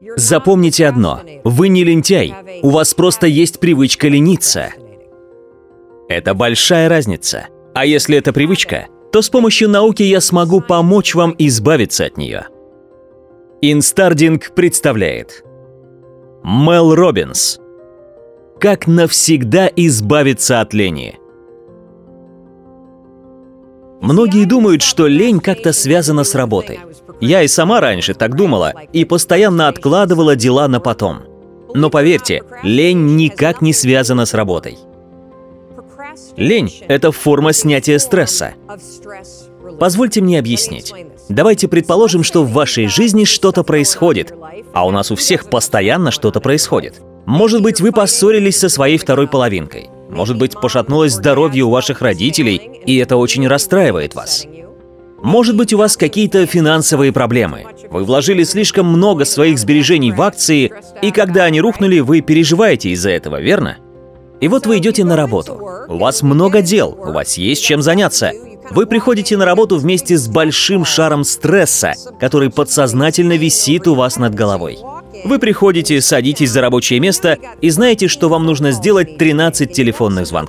Запомните одно. Вы не лентяй. У вас просто есть привычка лениться. Это большая разница. А если это привычка, то с помощью науки я смогу помочь вам избавиться от нее. Инстаридинг представляет Мел Робинс Как навсегда избавиться от лени Многие думают, что лень как-то связана с работой. Я и сама раньше так думала и постоянно откладывала дела на потом. Но поверьте, лень никак не связана с работой. Лень — это форма снятия стресса. Позвольте мне объяснить. Давайте предположим, что в вашей жизни что-то происходит, а у нас у всех постоянно что-то происходит. Может быть, вы поссорились со своей второй половинкой. Может быть, пошатнулось здоровье у ваших родителей, и это очень расстраивает вас. Может быть, у вас какие-то финансовые проблемы. Вы вложили слишком много своих сбережений в акции, и когда они рухнули, вы переживаете из-за этого, верно? И вот вы идете на работу. У вас много дел, у вас есть чем заняться. Вы приходите на работу вместе с большим шаром стресса, который подсознательно висит у вас над головой. Вы приходите, садитесь за рабочее место и знаете, что вам нужно сделать 13 телефонных звонков.